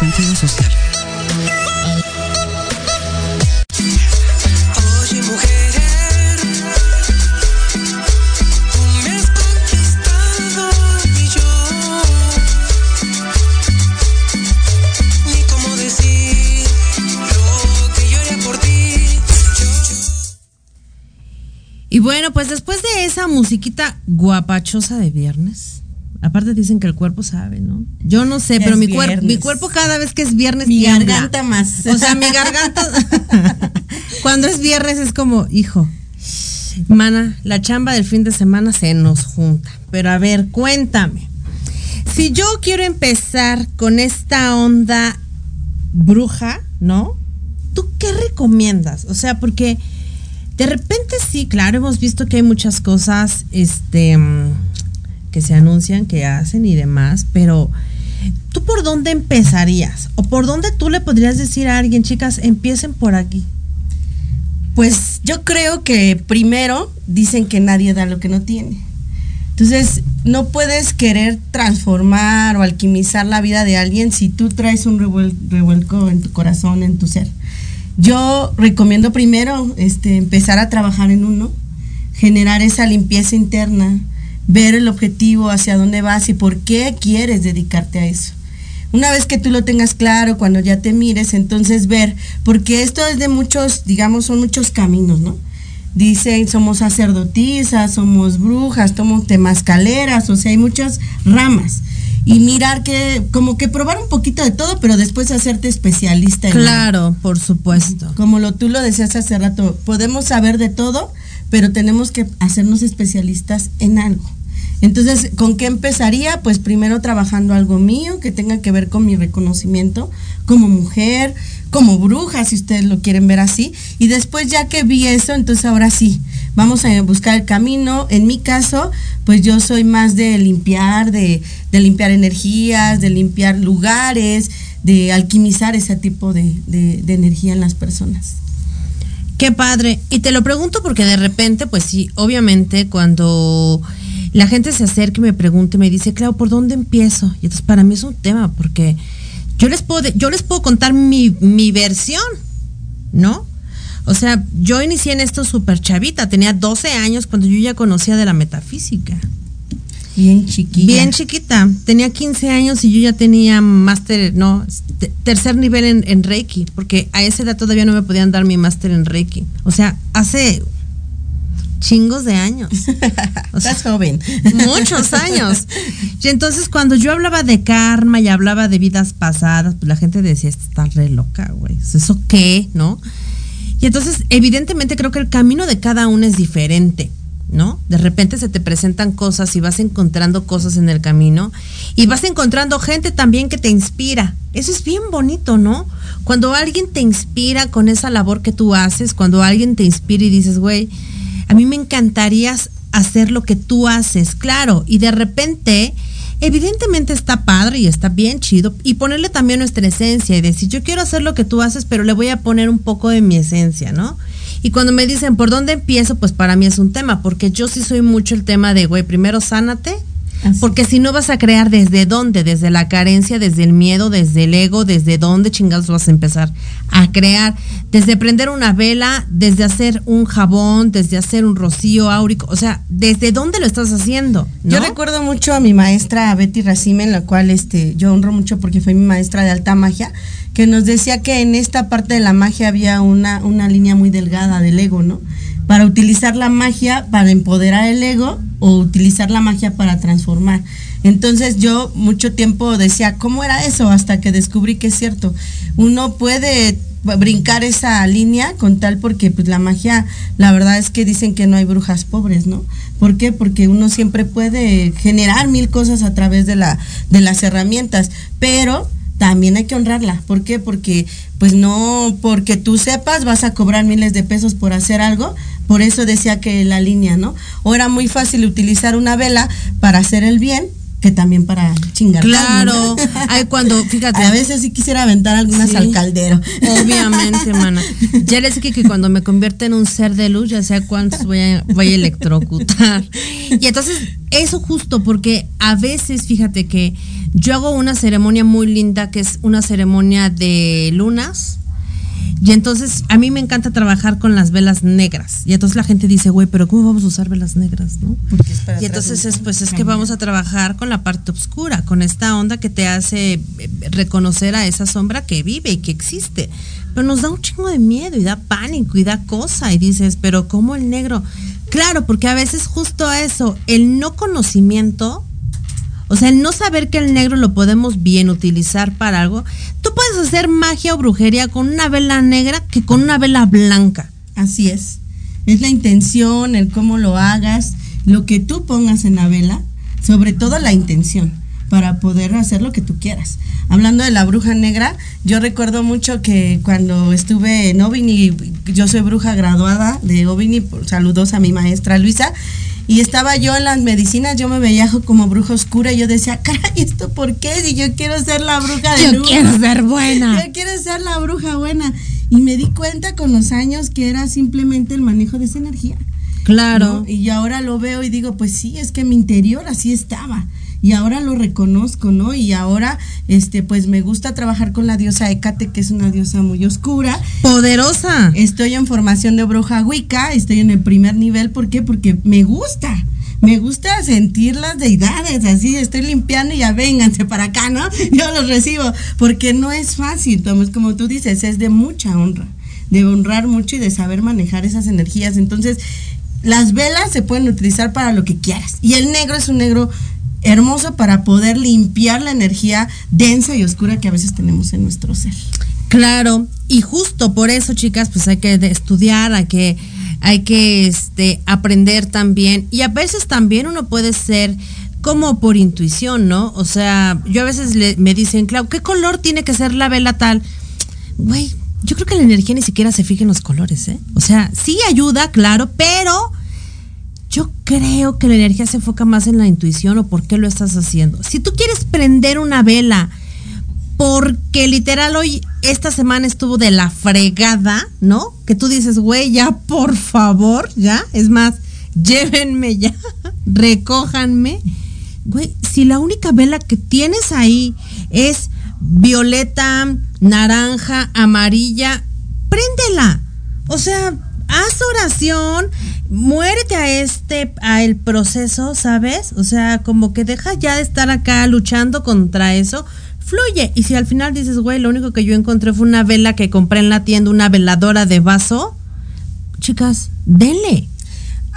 [SPEAKER 5] Sentido social.
[SPEAKER 4] Y
[SPEAKER 2] bueno, pues después de esa musiquita guapachosa de viernes, aparte dicen que el cuerpo sabe, ¿no? Yo no sé, pero mi, cuerpo mi cuerpo cada vez que es viernes
[SPEAKER 3] mi garganta más.
[SPEAKER 2] O sea, mi garganta cuando es viernes es como, hijo, mana, la chamba del fin de semana se nos junta. Pero a ver, cuéntame. Si yo quiero empezar con esta onda bruja, ¿no? ¿Tú qué recomiendas? O sea, porque de repente sí, claro, hemos visto que hay muchas cosas este, que se anuncian, que hacen y demás, pero ¿tú por dónde empezarías? ¿O por dónde tú le podrías decir a alguien, chicas, empiecen por aquí?
[SPEAKER 3] Pues yo creo que primero dicen que nadie da lo que no tiene. Entonces, no puedes querer transformar o alquimizar la vida de alguien si tú traes un revuelco en tu corazón, en tu ser. Yo recomiendo primero este, empezar a trabajar en uno, generar esa limpieza interna, ver el objetivo, hacia dónde vas y por qué quieres dedicarte a eso. Una vez que tú lo tengas claro, cuando ya te mires, entonces ver, porque esto es de muchos, digamos, son muchos caminos, ¿no? Dicen, somos sacerdotisas, somos brujas, somos temascaleras, o sea, hay muchas ramas y mirar que, como que probar un poquito de todo, pero después hacerte especialista. En
[SPEAKER 2] claro, por supuesto.
[SPEAKER 3] Como lo tú lo decías hace rato, podemos saber de todo, pero tenemos que hacernos especialistas en algo. Entonces, ¿con qué empezaría? Pues primero trabajando algo mío que tenga que ver con mi reconocimiento como mujer, como bruja, si ustedes lo quieren ver así. Y después ya que vi eso, entonces ahora sí, vamos a buscar el camino. En mi caso, pues yo soy más de limpiar, de, limpiar energías, de limpiar lugares, de alquimizar ese tipo de, energía en las personas.
[SPEAKER 2] Qué padre. Y te lo pregunto porque de repente, pues sí, obviamente cuando la gente se acerca y me pregunta y me dice, claro, ¿por dónde empiezo? Y entonces para mí es un tema porque yo les puedo, yo les puedo contar mi, mi versión, ¿no? O sea, yo inicié en esto súper chavita, tenía 12 años cuando yo ya conocía de la metafísica.
[SPEAKER 3] Bien chiquita.
[SPEAKER 2] Bien chiquita. Tenía 15 años y yo ya tenía máster, no, tercer nivel en, en, Reiki, porque a esa edad todavía no me podían dar mi máster en Reiki. O sea, hace chingos de años.
[SPEAKER 3] O Estás joven.
[SPEAKER 2] Muchos años. Y entonces cuando yo hablaba de karma y hablaba de vidas pasadas, pues la gente decía, está re loca, güey. ¿Eso qué? ¿No? Y entonces, evidentemente creo que el camino de cada uno es diferente. ¿no? De repente se te presentan cosas y vas encontrando cosas en el camino y vas encontrando gente también que te inspira. Eso es bien bonito, ¿no? Cuando alguien te inspira con esa labor que tú haces, cuando alguien te inspira y dices, güey, a mí me encantaría hacer lo que tú haces, claro, y de repente, evidentemente está padre y está bien chido, y ponerle también nuestra esencia y decir, yo quiero hacer lo que tú haces, pero le voy a poner un poco de mi esencia, ¿no? Y cuando me dicen, ¿por dónde empiezo? Pues para mí es un tema, porque yo sí soy mucho el tema de, güey, primero sánate, porque si no vas a crear desde dónde, desde la carencia, desde el miedo, desde el ego, desde dónde chingados vas a empezar a crear, desde prender una vela, desde hacer un jabón, desde hacer un rocío áurico, o sea, desde dónde lo estás haciendo.
[SPEAKER 3] Yo recuerdo mucho a mi maestra Betty Racime, en la cual este, yo honro mucho porque fue mi maestra de alta magia, que nos decía que en esta parte de la magia había una, una línea muy delgada del ego, ¿no? Para utilizar la magia para empoderar el ego o utilizar la magia para transformar. Entonces yo mucho tiempo decía, ¿cómo era eso? Hasta que descubrí que es cierto. Uno puede brincar esa línea con tal porque pues la magia, la verdad es que dicen que no hay brujas pobres, ¿no? ¿Por qué? Porque uno siempre puede generar mil cosas a través de la de las herramientas, pero también hay que honrarla. ¿Por qué? Porque pues no porque tú sepas vas a cobrar miles de pesos por hacer algo. Por eso decía que la línea, ¿no? O era muy fácil utilizar una vela para hacer el bien que también para chingar.
[SPEAKER 2] Claro, hay cuando, fíjate.
[SPEAKER 3] A veces sí quisiera aventar algunas al caldero.
[SPEAKER 2] Obviamente, mana. Ya les dije que cuando me convierte en un ser de luz, ya sea cuántos voy a, voy a electrocutar. Y entonces, eso justo, porque a veces, fíjate que yo hago una ceremonia muy linda, que es una ceremonia de lunas y entonces a mí me encanta trabajar con las velas negras. Y entonces la gente dice, güey, pero ¿cómo vamos a usar velas negras, no? y entonces es, pues es que vamos a trabajar con la parte oscura, con esta onda que te hace eh, reconocer a esa sombra que vive y que existe. Pero nos da un chingo de miedo y da pánico y da cosa. Y dices, pero ¿cómo el negro? Claro, porque a veces justo eso, el no conocimiento o sea, el no saber que el negro lo podemos bien utilizar para algo, tú puedes hacer magia o brujería con una vela negra que con una vela blanca.
[SPEAKER 3] Así es. Es la intención, el cómo lo hagas, lo que tú pongas en la vela, sobre todo la intención para poder hacer lo que tú quieras. Hablando de la bruja negra, yo recuerdo mucho que cuando estuve en Ovini, yo soy bruja graduada de Ovini, saludos a mi maestra Luisa, y estaba yo en las medicinas, yo me veía como bruja oscura y yo decía, caray, ¿esto por qué? Si yo quiero ser la bruja de
[SPEAKER 2] Yo quiero ser buena.
[SPEAKER 3] Yo quiero ser la bruja buena. Y me di cuenta con los años que era simplemente el manejo de esa energía.
[SPEAKER 2] Claro.
[SPEAKER 3] Y ahora lo veo y digo, pues sí, es que mi interior así estaba y ahora lo reconozco, ¿no? Y ahora, este, pues me gusta trabajar con la diosa Hécate, que es una diosa muy oscura.
[SPEAKER 2] Poderosa.
[SPEAKER 3] Estoy en formación de bruja Wicca, estoy en el primer nivel, ¿por qué? Porque me gusta. Me gusta sentir las deidades, así estoy limpiando y ya vénganse para acá, ¿no? Yo los recibo, porque no es fácil, como tú dices, es de mucha honra, de honrar mucho y de saber manejar esas energías. Entonces, las velas se pueden utilizar para lo que quieras. Y el negro es un negro hermoso para poder limpiar la energía densa y oscura que a veces tenemos en nuestro ser.
[SPEAKER 2] Claro, y justo por eso, chicas, pues hay que estudiar, hay que, hay que este, aprender también. Y a veces también uno puede ser como por intuición, ¿no? O sea, yo a veces me dicen, Clau, ¿qué color tiene que ser la vela tal? Güey, yo creo que la energía ni siquiera se fija en los colores, ¿eh? O sea, sí ayuda, claro, pero yo creo que la energía se enfoca más en la intuición o por qué lo estás haciendo. Si tú quieres prender una vela porque literal hoy, esta semana estuvo de la fregada, ¿no? Que tú dices, güey, ya por favor, ya, es más, llévenme ya, recójanme. Güey, si la única vela que tienes ahí es violeta, naranja, amarilla, préndela. O sea, haz oración, muérete a este, a el proceso, ¿sabes? O sea, como que deja ya de estar acá luchando contra eso, fluye. Y si al final dices, güey, lo único que yo encontré fue una vela que compré en la tienda, una veladora de vaso, chicas, denle.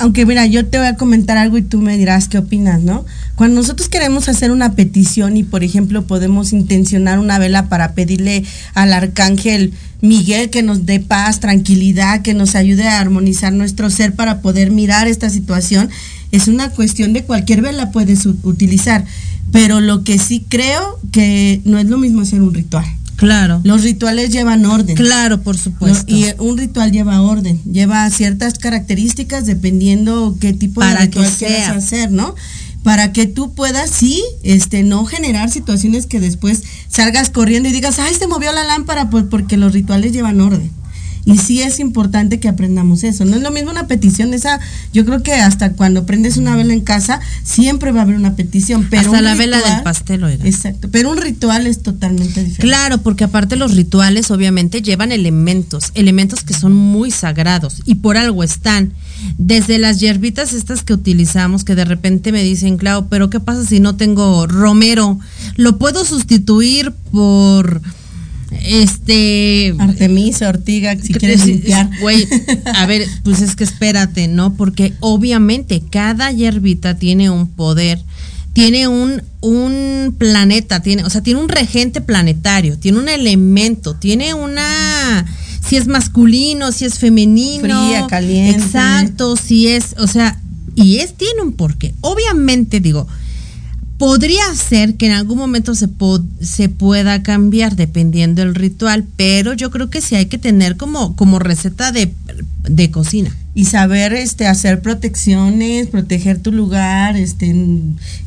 [SPEAKER 3] Aunque mira, yo te voy a comentar algo y tú me dirás qué opinas, ¿no? Cuando nosotros queremos hacer una petición y, por ejemplo, podemos intencionar una vela para pedirle al arcángel Miguel que nos dé paz, tranquilidad, que nos ayude a armonizar nuestro ser para poder mirar esta situación, es una cuestión de cualquier vela puedes utilizar. Pero lo que sí creo que no es lo mismo hacer un ritual.
[SPEAKER 2] Claro.
[SPEAKER 3] Los rituales llevan orden.
[SPEAKER 2] Claro, por supuesto.
[SPEAKER 3] y un ritual lleva orden, lleva ciertas características dependiendo qué tipo de ritual quieras hacer, ¿no? Para que tú puedas, sí, este, no generar situaciones que después salgas corriendo y digas, ay, se movió la lámpara, pues porque los rituales llevan orden. Y sí es importante que aprendamos eso. No es lo mismo una petición, esa, yo creo que hasta cuando prendes una vela en casa, siempre va a haber una petición. Pero
[SPEAKER 2] hasta la vela del pastel, oiga.
[SPEAKER 3] Exacto, pero un ritual es totalmente diferente.
[SPEAKER 2] Claro, porque aparte los rituales obviamente llevan elementos, elementos que son muy sagrados y por algo están. Desde las hierbitas estas que utilizamos, que de repente me dicen, Clau, pero ¿qué pasa si no tengo romero? ¿Lo puedo sustituir por Este.
[SPEAKER 3] Artemisa, ortiga, si quieres limpiar.
[SPEAKER 2] Güey, a ver, pues es que espérate, ¿no? Porque obviamente cada hierbita tiene un poder, tiene un, un planeta, tiene, o sea, tiene un regente planetario, tiene un elemento, tiene una. Si es masculino, si es femenino.
[SPEAKER 3] Fría, caliente.
[SPEAKER 2] Exacto, si es, o sea, y es, tiene un porqué. Obviamente, digo, podría ser que en algún momento se, se pueda cambiar dependiendo del ritual, pero yo creo que sí hay que tener como, como receta de, de cocina
[SPEAKER 3] y saber este hacer protecciones, proteger tu lugar, este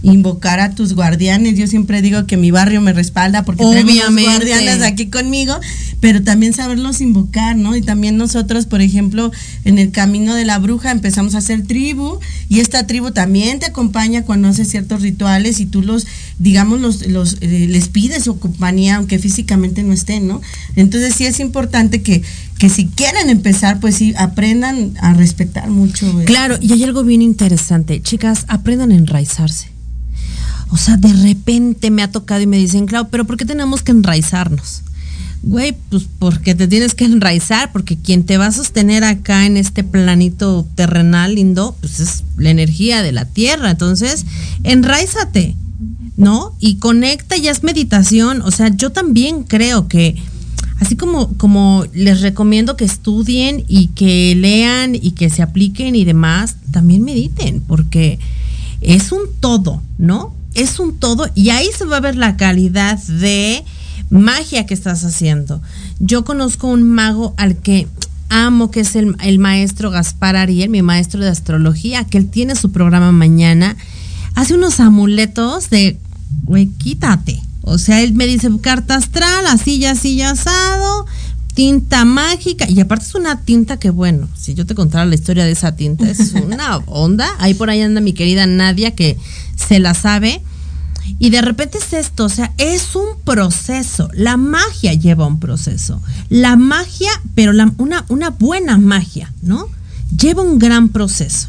[SPEAKER 3] invocar a tus guardianes. Yo siempre digo que mi barrio me respalda porque tengo guardianes aquí conmigo, pero también saberlos invocar, ¿no? Y también nosotros, por ejemplo, en el camino de la bruja empezamos a hacer tribu y esta tribu también te acompaña cuando haces ciertos rituales y tú los digamos los, los eh, les pides su compañía aunque físicamente no estén, ¿no? Entonces sí es importante que que si quieren empezar, pues sí, aprendan a respetar mucho.
[SPEAKER 2] Claro, y hay algo bien interesante. Chicas, aprendan a enraizarse. O sea, de repente me ha tocado y me dicen, claro, pero ¿por qué tenemos que enraizarnos? Güey, pues porque te tienes que enraizar, porque quien te va a sostener acá en este planito terrenal lindo, pues es la energía de la tierra. Entonces, enraízate, ¿no? Y conecta, ya es meditación. O sea, yo también creo que así como, como les recomiendo que estudien y que lean y que se apliquen y demás, también mediten, porque es un todo, ¿no? Es un todo y ahí se va a ver la calidad de magia que estás haciendo. Yo conozco un mago al que amo, que es el, el maestro Gaspar Ariel, mi maestro de astrología, que él tiene su programa mañana. Hace unos amuletos de, güey, quítate o sea, él me dice carta astral, así ya, así ya asado, tinta mágica. Y aparte es una tinta que, bueno, si yo te contara la historia de esa tinta, es una onda. Ahí por ahí anda mi querida Nadia que se la sabe. Y de repente es esto, o sea, es un proceso. La magia lleva un proceso. La magia, pero la, una, una buena magia, ¿no? Lleva un gran proceso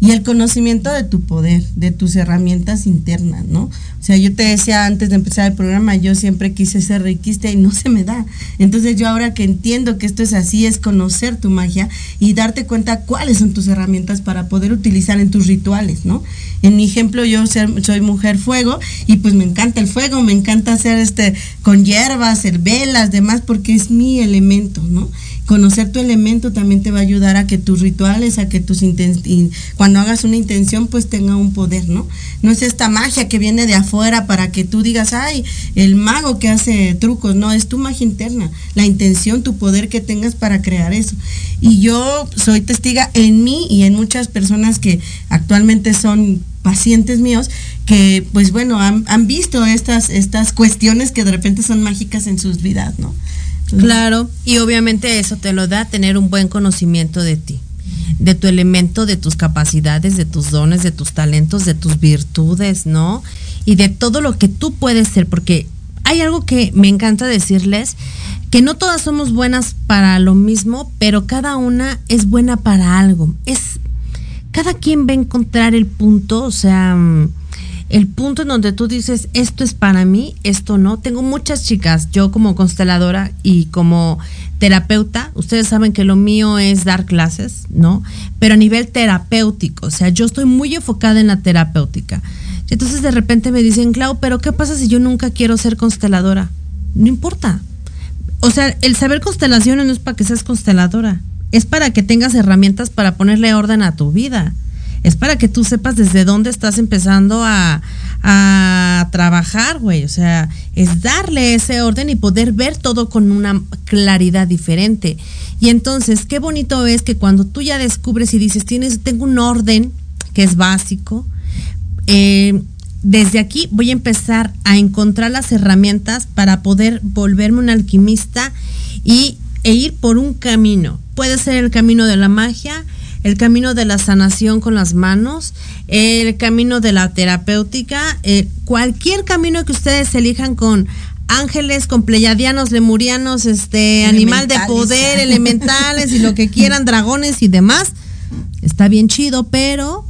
[SPEAKER 3] y el conocimiento de tu poder, de tus herramientas internas, ¿no? O sea, yo te decía antes de empezar el programa, yo siempre quise ser riquista y no se me da. Entonces yo ahora que entiendo que esto es así, es conocer tu magia y darte cuenta cuáles son tus herramientas para poder utilizar en tus rituales, ¿no? En mi ejemplo, yo soy mujer fuego y pues me encanta el fuego, me encanta hacer este con hierbas, hacer velas, demás, porque es mi elemento, ¿no? Conocer tu elemento también te va a ayudar a que tus rituales, a que tus cuando hagas una intención, pues tenga un poder, ¿no? No es esta magia que viene de afuera para que tú digas, ay, el mago que hace trucos, no, es tu magia interna, la intención, tu poder que tengas para crear eso. Y yo soy testiga en mí y en muchas personas que actualmente son pacientes míos que pues bueno han, han visto estas estas cuestiones que de repente son mágicas en sus vidas no
[SPEAKER 2] Claro, y obviamente eso te lo da tener un buen conocimiento de ti, de tu elemento, de tus capacidades, de tus dones, de tus talentos, de tus virtudes, ¿no? Y de todo lo que tú puedes ser, porque hay algo que me encanta decirles, que no todas somos buenas para lo mismo, pero cada una es buena para algo. Es cada quien va a encontrar el punto, o sea, mm, el punto en donde tú dices, esto es para mí, esto no. Tengo muchas chicas, yo como consteladora y como terapeuta, ustedes saben que lo mío es dar clases, ¿no? Pero a nivel terapéutico, o sea, yo estoy muy enfocada en la terapéutica. Entonces de repente me dicen, Clau, pero ¿qué pasa si yo nunca quiero ser consteladora? No importa. O sea, el saber constelaciones no es para que seas consteladora, es para que tengas herramientas para ponerle orden a tu vida es para que tú sepas desde dónde estás empezando a, trabajar, güey. O sea, es darle ese orden y poder ver todo con una claridad diferente. Y entonces, qué bonito es que cuando tú ya descubres y dices, tienes, tengo un orden que es básico, eh, desde aquí voy a empezar a encontrar las herramientas para poder volverme un alquimista y, e ir por un camino. Puede ser el camino de la magia, el camino de la sanación con las manos, el camino de la terapéutica, eh, cualquier camino que ustedes elijan con ángeles, con pleyadianos, lemurianos, este, animal de poder, elementales y lo que quieran, dragones y demás. Está bien chido, pero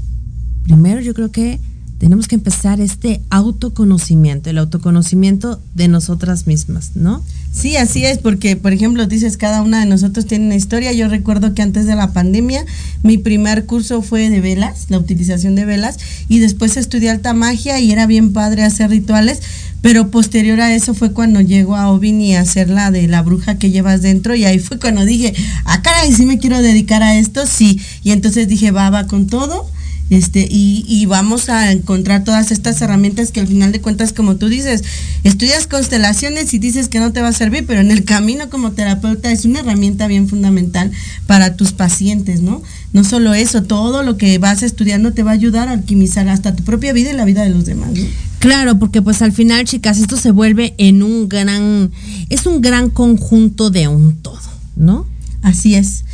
[SPEAKER 2] primero yo creo que tenemos que empezar este autoconocimiento, el autoconocimiento de nosotras mismas, ¿no?
[SPEAKER 3] Sí, así es, porque por ejemplo dices, cada una de nosotros tiene una historia. Yo recuerdo que antes de la pandemia mi primer curso fue de velas, la utilización de velas, y después estudié alta magia y era bien padre hacer rituales, pero posterior a eso fue cuando llegó a Ovini a hacer la de la bruja que llevas dentro y ahí fue cuando dije, ah, caray, sí me quiero dedicar a esto, sí. Y entonces dije, va, va con todo este, y, y, vamos a encontrar todas estas herramientas que al final de cuentas, como tú dices, estudias constelaciones y dices que no te va a servir, pero en el camino como terapeuta es una herramienta bien fundamental para tus pacientes, ¿no? No solo eso, todo lo que vas estudiando te va a ayudar a alquimizar hasta tu propia vida y la vida de los demás, ¿no?
[SPEAKER 2] Claro, porque pues al final, chicas, esto se vuelve en un gran, es un gran conjunto de un todo, ¿no?
[SPEAKER 3] Así es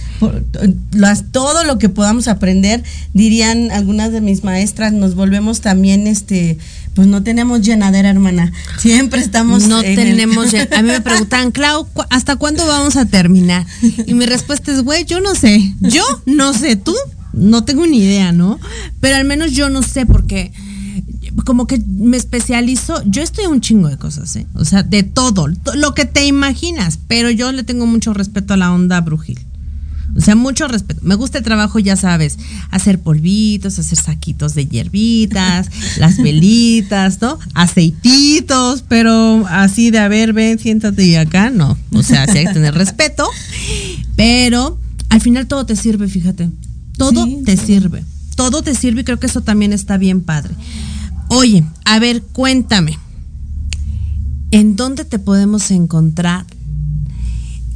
[SPEAKER 3] las, todo lo que podamos aprender, dirían algunas de mis maestras, nos volvemos también, este, pues no tenemos llenadera, hermana. Siempre estamos.
[SPEAKER 2] No tenemos. A mí me preguntan, Clau, ¿hasta cuándo vamos a terminar? Y mi respuesta es, güey, yo no sé. Yo no sé. Tú no tengo ni idea, ¿no? Pero al menos yo no sé porque como que me especializo, yo estoy un chingo de cosas, ¿eh? O sea, de todo, lo que te imaginas, pero yo le tengo mucho respeto a la onda brujil. O sea, mucho respeto. Me gusta el trabajo, ya sabes, hacer polvitos, hacer saquitos de hierbitas, las velitas, ¿no? Aceititos, pero así de, a ver, ven, siéntate y acá, no. O sea, sí hay que tener respeto, pero al final todo te sirve, fíjate. Todo te sirve. Todo te sirve y creo que eso también está bien padre. Oye, a ver, cuéntame. ¿En dónde te podemos encontrar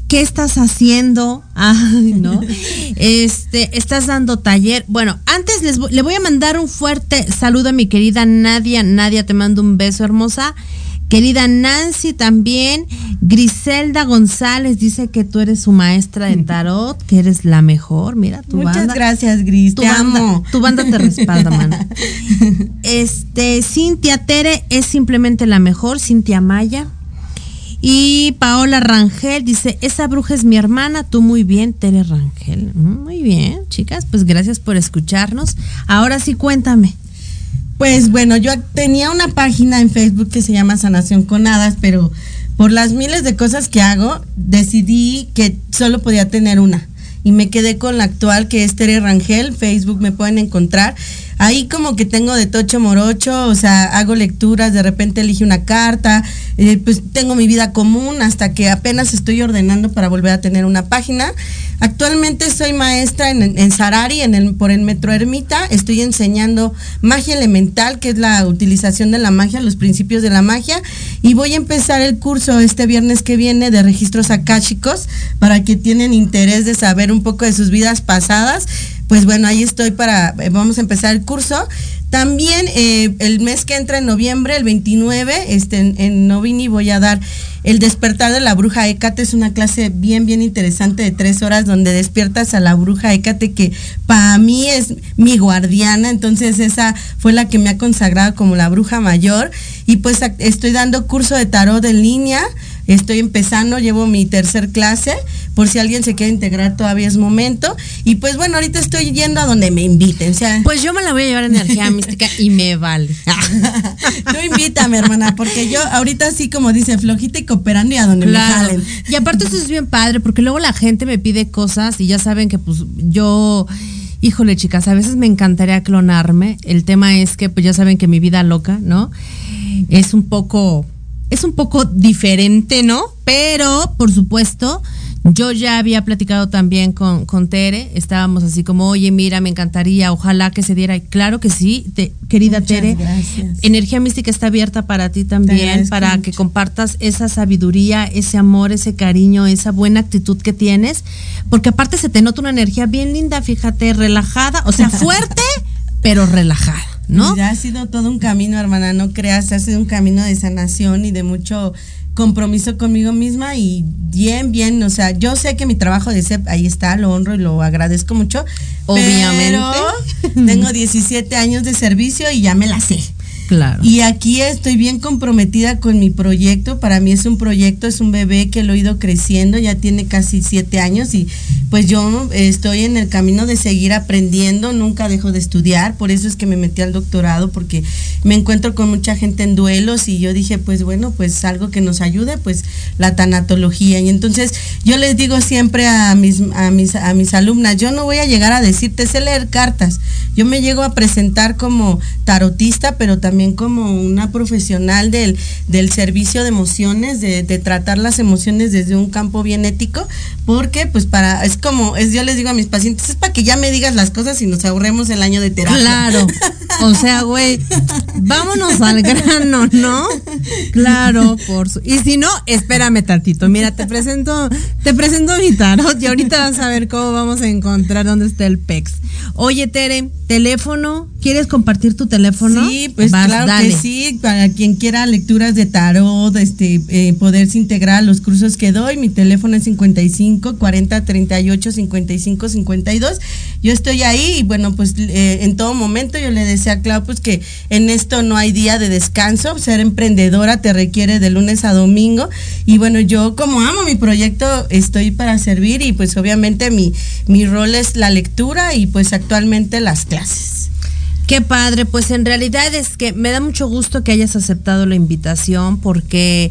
[SPEAKER 2] ¿Qué estás haciendo? Ay, ¿no? Este, estás dando taller. Bueno, antes les le voy a mandar un fuerte saludo a mi querida Nadia. Nadia, te mando un beso hermosa. Querida Nancy también. Griselda González dice que tú eres su maestra de tarot, que eres la mejor. Mira, tu
[SPEAKER 3] Muchas gracias, Gris.
[SPEAKER 2] Tu banda, Tu banda te respalda, mana. Este, Cintia Tere es simplemente la mejor. Cintia Maya. Y Paola Rangel dice, esa bruja es mi hermana, tú muy bien, Tere Rangel. Muy bien, chicas, pues gracias por escucharnos. Ahora sí, cuéntame.
[SPEAKER 3] Pues bueno, yo tenía una página en Facebook que se llama Sanación con Hadas, pero por las miles de cosas que hago, decidí que solo podía tener una. Y me quedé con la actual que es Tere Rangel, Facebook me pueden encontrar ahí como que tengo de tocho morocho, o sea, hago lecturas, de repente elige una carta, eh, pues tengo mi vida común hasta que apenas estoy ordenando para volver a tener una página. Actualmente soy maestra en, en Sarari, en el, por el Metro Ermita, estoy enseñando magia elemental, que es la utilización de la magia, los principios de la magia, y voy a empezar el curso este viernes que viene de registros akáshicos para que tienen interés de saber un poco de sus vidas pasadas pues bueno, ahí estoy para, eh, vamos a empezar el curso. También eh, el mes que entra en noviembre, el 29, este, en, Novini voy a dar el despertar de la bruja Hécate. Es una clase bien, bien interesante de tres horas donde despiertas a la bruja Hécate que para mí es mi guardiana. Entonces esa fue la que me ha consagrado como la bruja mayor. Y pues estoy dando curso de tarot en línea Estoy empezando, llevo mi tercer clase, por si alguien se quiere integrar todavía es momento. Y pues bueno, ahorita estoy yendo a donde me inviten.
[SPEAKER 2] pues yo me la voy a llevar energía mística y me vale.
[SPEAKER 3] Tú invítame, hermana, porque yo ahorita sí, como dice, flojita y cooperando y a donde me jalen.
[SPEAKER 2] Y aparte eso es bien padre, porque luego la gente me pide cosas y ya saben que pues yo... Híjole, chicas, a veces me encantaría clonarme. El tema es que, pues ya saben que mi vida loca, ¿no? Es un poco es un poco diferente, ¿no? Pero, por supuesto, yo ya había platicado también con, con Tere, estábamos así como, oye, mira, me encantaría, ojalá que se diera. Y claro que sí, querida Tere. Gracias. Energía mística está abierta para ti también, para que compartas esa sabiduría, ese amor, ese cariño, esa buena actitud que tienes, porque aparte se te nota una energía bien linda, fíjate, relajada, o sea, fuerte, pero relajada. ¿No?
[SPEAKER 3] Ya ha sido todo un camino, hermana, no creas, ha sido un camino de sanación y de mucho compromiso conmigo misma y bien, bien, o sea, yo sé que mi trabajo de CEP ahí está, lo honro y lo agradezco mucho. Obviamente. Pero tengo 17 años de servicio y ya me la sé.
[SPEAKER 2] Claro.
[SPEAKER 3] Y aquí estoy bien comprometida con mi proyecto. Para mí es un proyecto, es un bebé que lo he ido creciendo, ya tiene casi siete años y pues yo estoy en el camino de seguir aprendiendo, nunca dejo de estudiar, por eso es que me metí al doctorado, porque me encuentro con mucha gente en duelos y yo dije, pues bueno, pues algo que nos ayude, pues la tanatología. Y entonces yo les digo siempre a mis, a mis, a mis alumnas, yo no voy a llegar a decirte, sé leer cartas, yo me llego a presentar como tarotista, pero también como una profesional del, del servicio de emociones, de, de tratar las emociones desde un campo bien ético, porque pues para, es como, es, yo les digo a mis pacientes, es para que ya me digas las cosas y nos ahorremos el año de terapia.
[SPEAKER 2] Claro. O sea, güey, vámonos al grano, ¿no? Claro, por su... Y si no, espérame tantito. Mira, te presento, te presento mi tarot y ahorita vas a ver cómo vamos a encontrar dónde está el PEX. Oye, Tere, teléfono, ¿quieres compartir tu teléfono?
[SPEAKER 3] Sí, pues claro que sí, para quien quiera lecturas de tarot, este, eh, poderse integrar a los cursos que doy, mi teléfono es 55 40 38 55 52. Yo estoy ahí y bueno, pues eh, en todo momento yo le decía a Clau pues que en esto no hay día de descanso, ser emprendedora te requiere de lunes a domingo y bueno, yo como amo mi proyecto estoy para servir y pues obviamente mi, mi rol es la lectura y pues actualmente las clases.
[SPEAKER 2] Qué padre, pues en realidad es que me da mucho gusto que hayas aceptado la invitación porque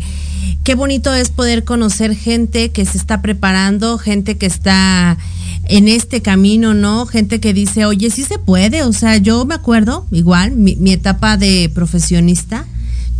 [SPEAKER 2] qué bonito es poder conocer gente que se está preparando, gente que está en este camino, ¿no? Gente que dice, oye, sí se puede, o sea, yo me acuerdo, igual, mi, mi etapa de profesionista,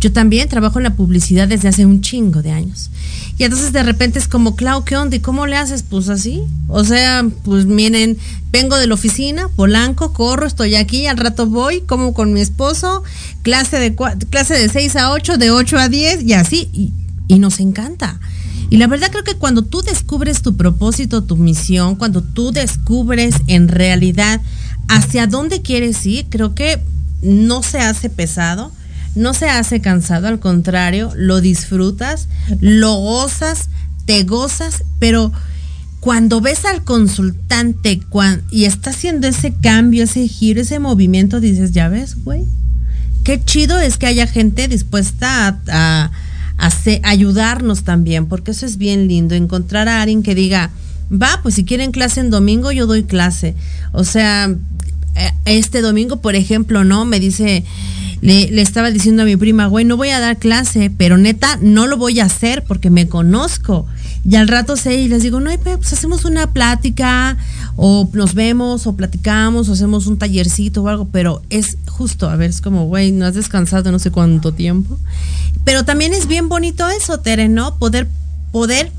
[SPEAKER 2] yo también trabajo en la publicidad desde hace un chingo de años. Y entonces de repente es como, Clau, ¿qué onda? ¿Y cómo le haces? Pues así. O sea, pues miren, vengo de la oficina, Polanco, corro, estoy aquí, al rato voy, como con mi esposo, clase de, clase de 6 a 8, de 8 a 10 y así. Y, y nos encanta. Y la verdad creo que cuando tú descubres tu propósito, tu misión, cuando tú descubres en realidad hacia dónde quieres ir, creo que no se hace pesado no se hace cansado, al contrario, lo disfrutas, lo gozas, te gozas, pero cuando ves al consultante y está haciendo ese cambio, ese giro, ese movimiento, dices, ya ves, güey, qué chido es que haya gente dispuesta a, ayudarnos también, porque eso es bien lindo, encontrar a alguien que diga, va, pues si quieren clase en domingo, yo doy clase. O sea, eh, este domingo, por ejemplo, ¿no? Me dice le, estaba diciendo a mi prima, güey, no voy a dar clase, pero neta, no lo voy a hacer porque me conozco. Y al rato sé y les digo, no, pues hacemos una plática, o nos vemos, o platicamos, o hacemos un tallercito o algo, pero es justo, a ver, es como, güey, no has descansado no sé cuánto tiempo. Pero también es bien bonito eso, Tere, ¿no? Poder, poder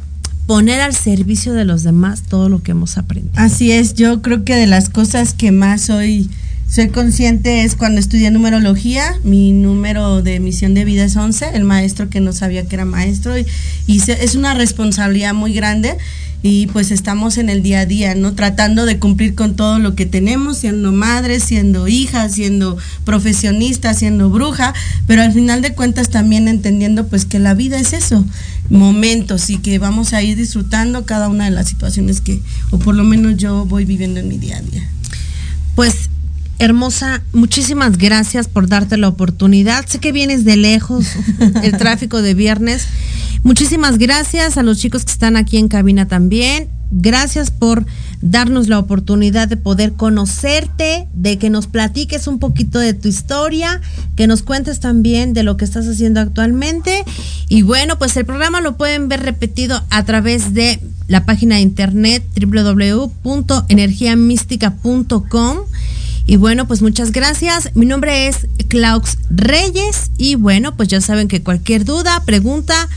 [SPEAKER 2] poner al servicio de los demás todo lo que hemos aprendido.
[SPEAKER 3] Así es, yo creo que de las cosas que más hoy soy consciente es cuando estudié numerología, mi número de misión de vida es 11, el maestro que no sabía que era maestro, y, es una responsabilidad muy grande. Y pues estamos en el día a día, ¿no? Tratando de cumplir con todo lo que tenemos, siendo madre, siendo hija, siendo profesionista, siendo bruja, pero al final de cuentas también entendiendo pues que la vida es eso, momentos y que vamos a ir disfrutando cada una de las situaciones que, o por lo menos yo voy viviendo en mi día a día.
[SPEAKER 2] Pues Hermosa, muchísimas gracias por darte la oportunidad. Sé que vienes de lejos, el tráfico de viernes. Muchísimas gracias a los chicos que están aquí en cabina también. Gracias por darnos la oportunidad de poder conocerte, de que nos platiques un poquito de tu historia, que nos cuentes también de lo que estás haciendo actualmente. Y bueno, pues el programa lo pueden ver repetido a través de la página de internet www.energiamística.com y bueno, pues muchas gracias. Mi nombre es Klaus Reyes y bueno, pues ya saben que cualquier duda, pregunta,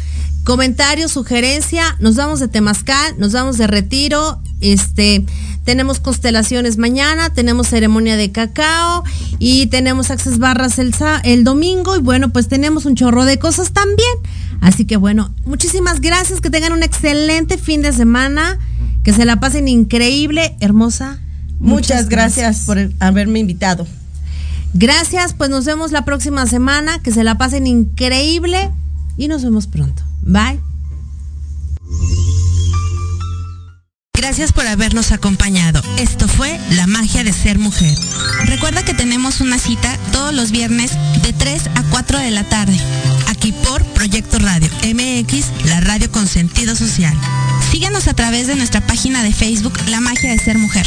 [SPEAKER 2] comentario, sugerencia, nos vamos de Temazcal, nos vamos de retiro, este, tenemos constelaciones mañana, tenemos ceremonia de cacao y tenemos Access Barras el, el domingo y bueno, pues tenemos un chorro de cosas también. Así que bueno, muchísimas gracias, que tengan un excelente fin de semana, que se la pasen increíble, hermosa.
[SPEAKER 3] Muchas, gracias. por haberme invitado.
[SPEAKER 2] Gracias, pues nos vemos la próxima semana, que se la pasen increíble y nos vemos pronto. Bye. Gracias por habernos acompañado. Esto fue La magia de ser mujer.
[SPEAKER 6] Recuerda que tenemos una cita todos los viernes de 3 a 4 de la tarde.
[SPEAKER 2] Aquí por Proyecto Radio MX, la radio con sentido social.
[SPEAKER 6] Síguenos a través de nuestra página de Facebook La magia de ser mujer.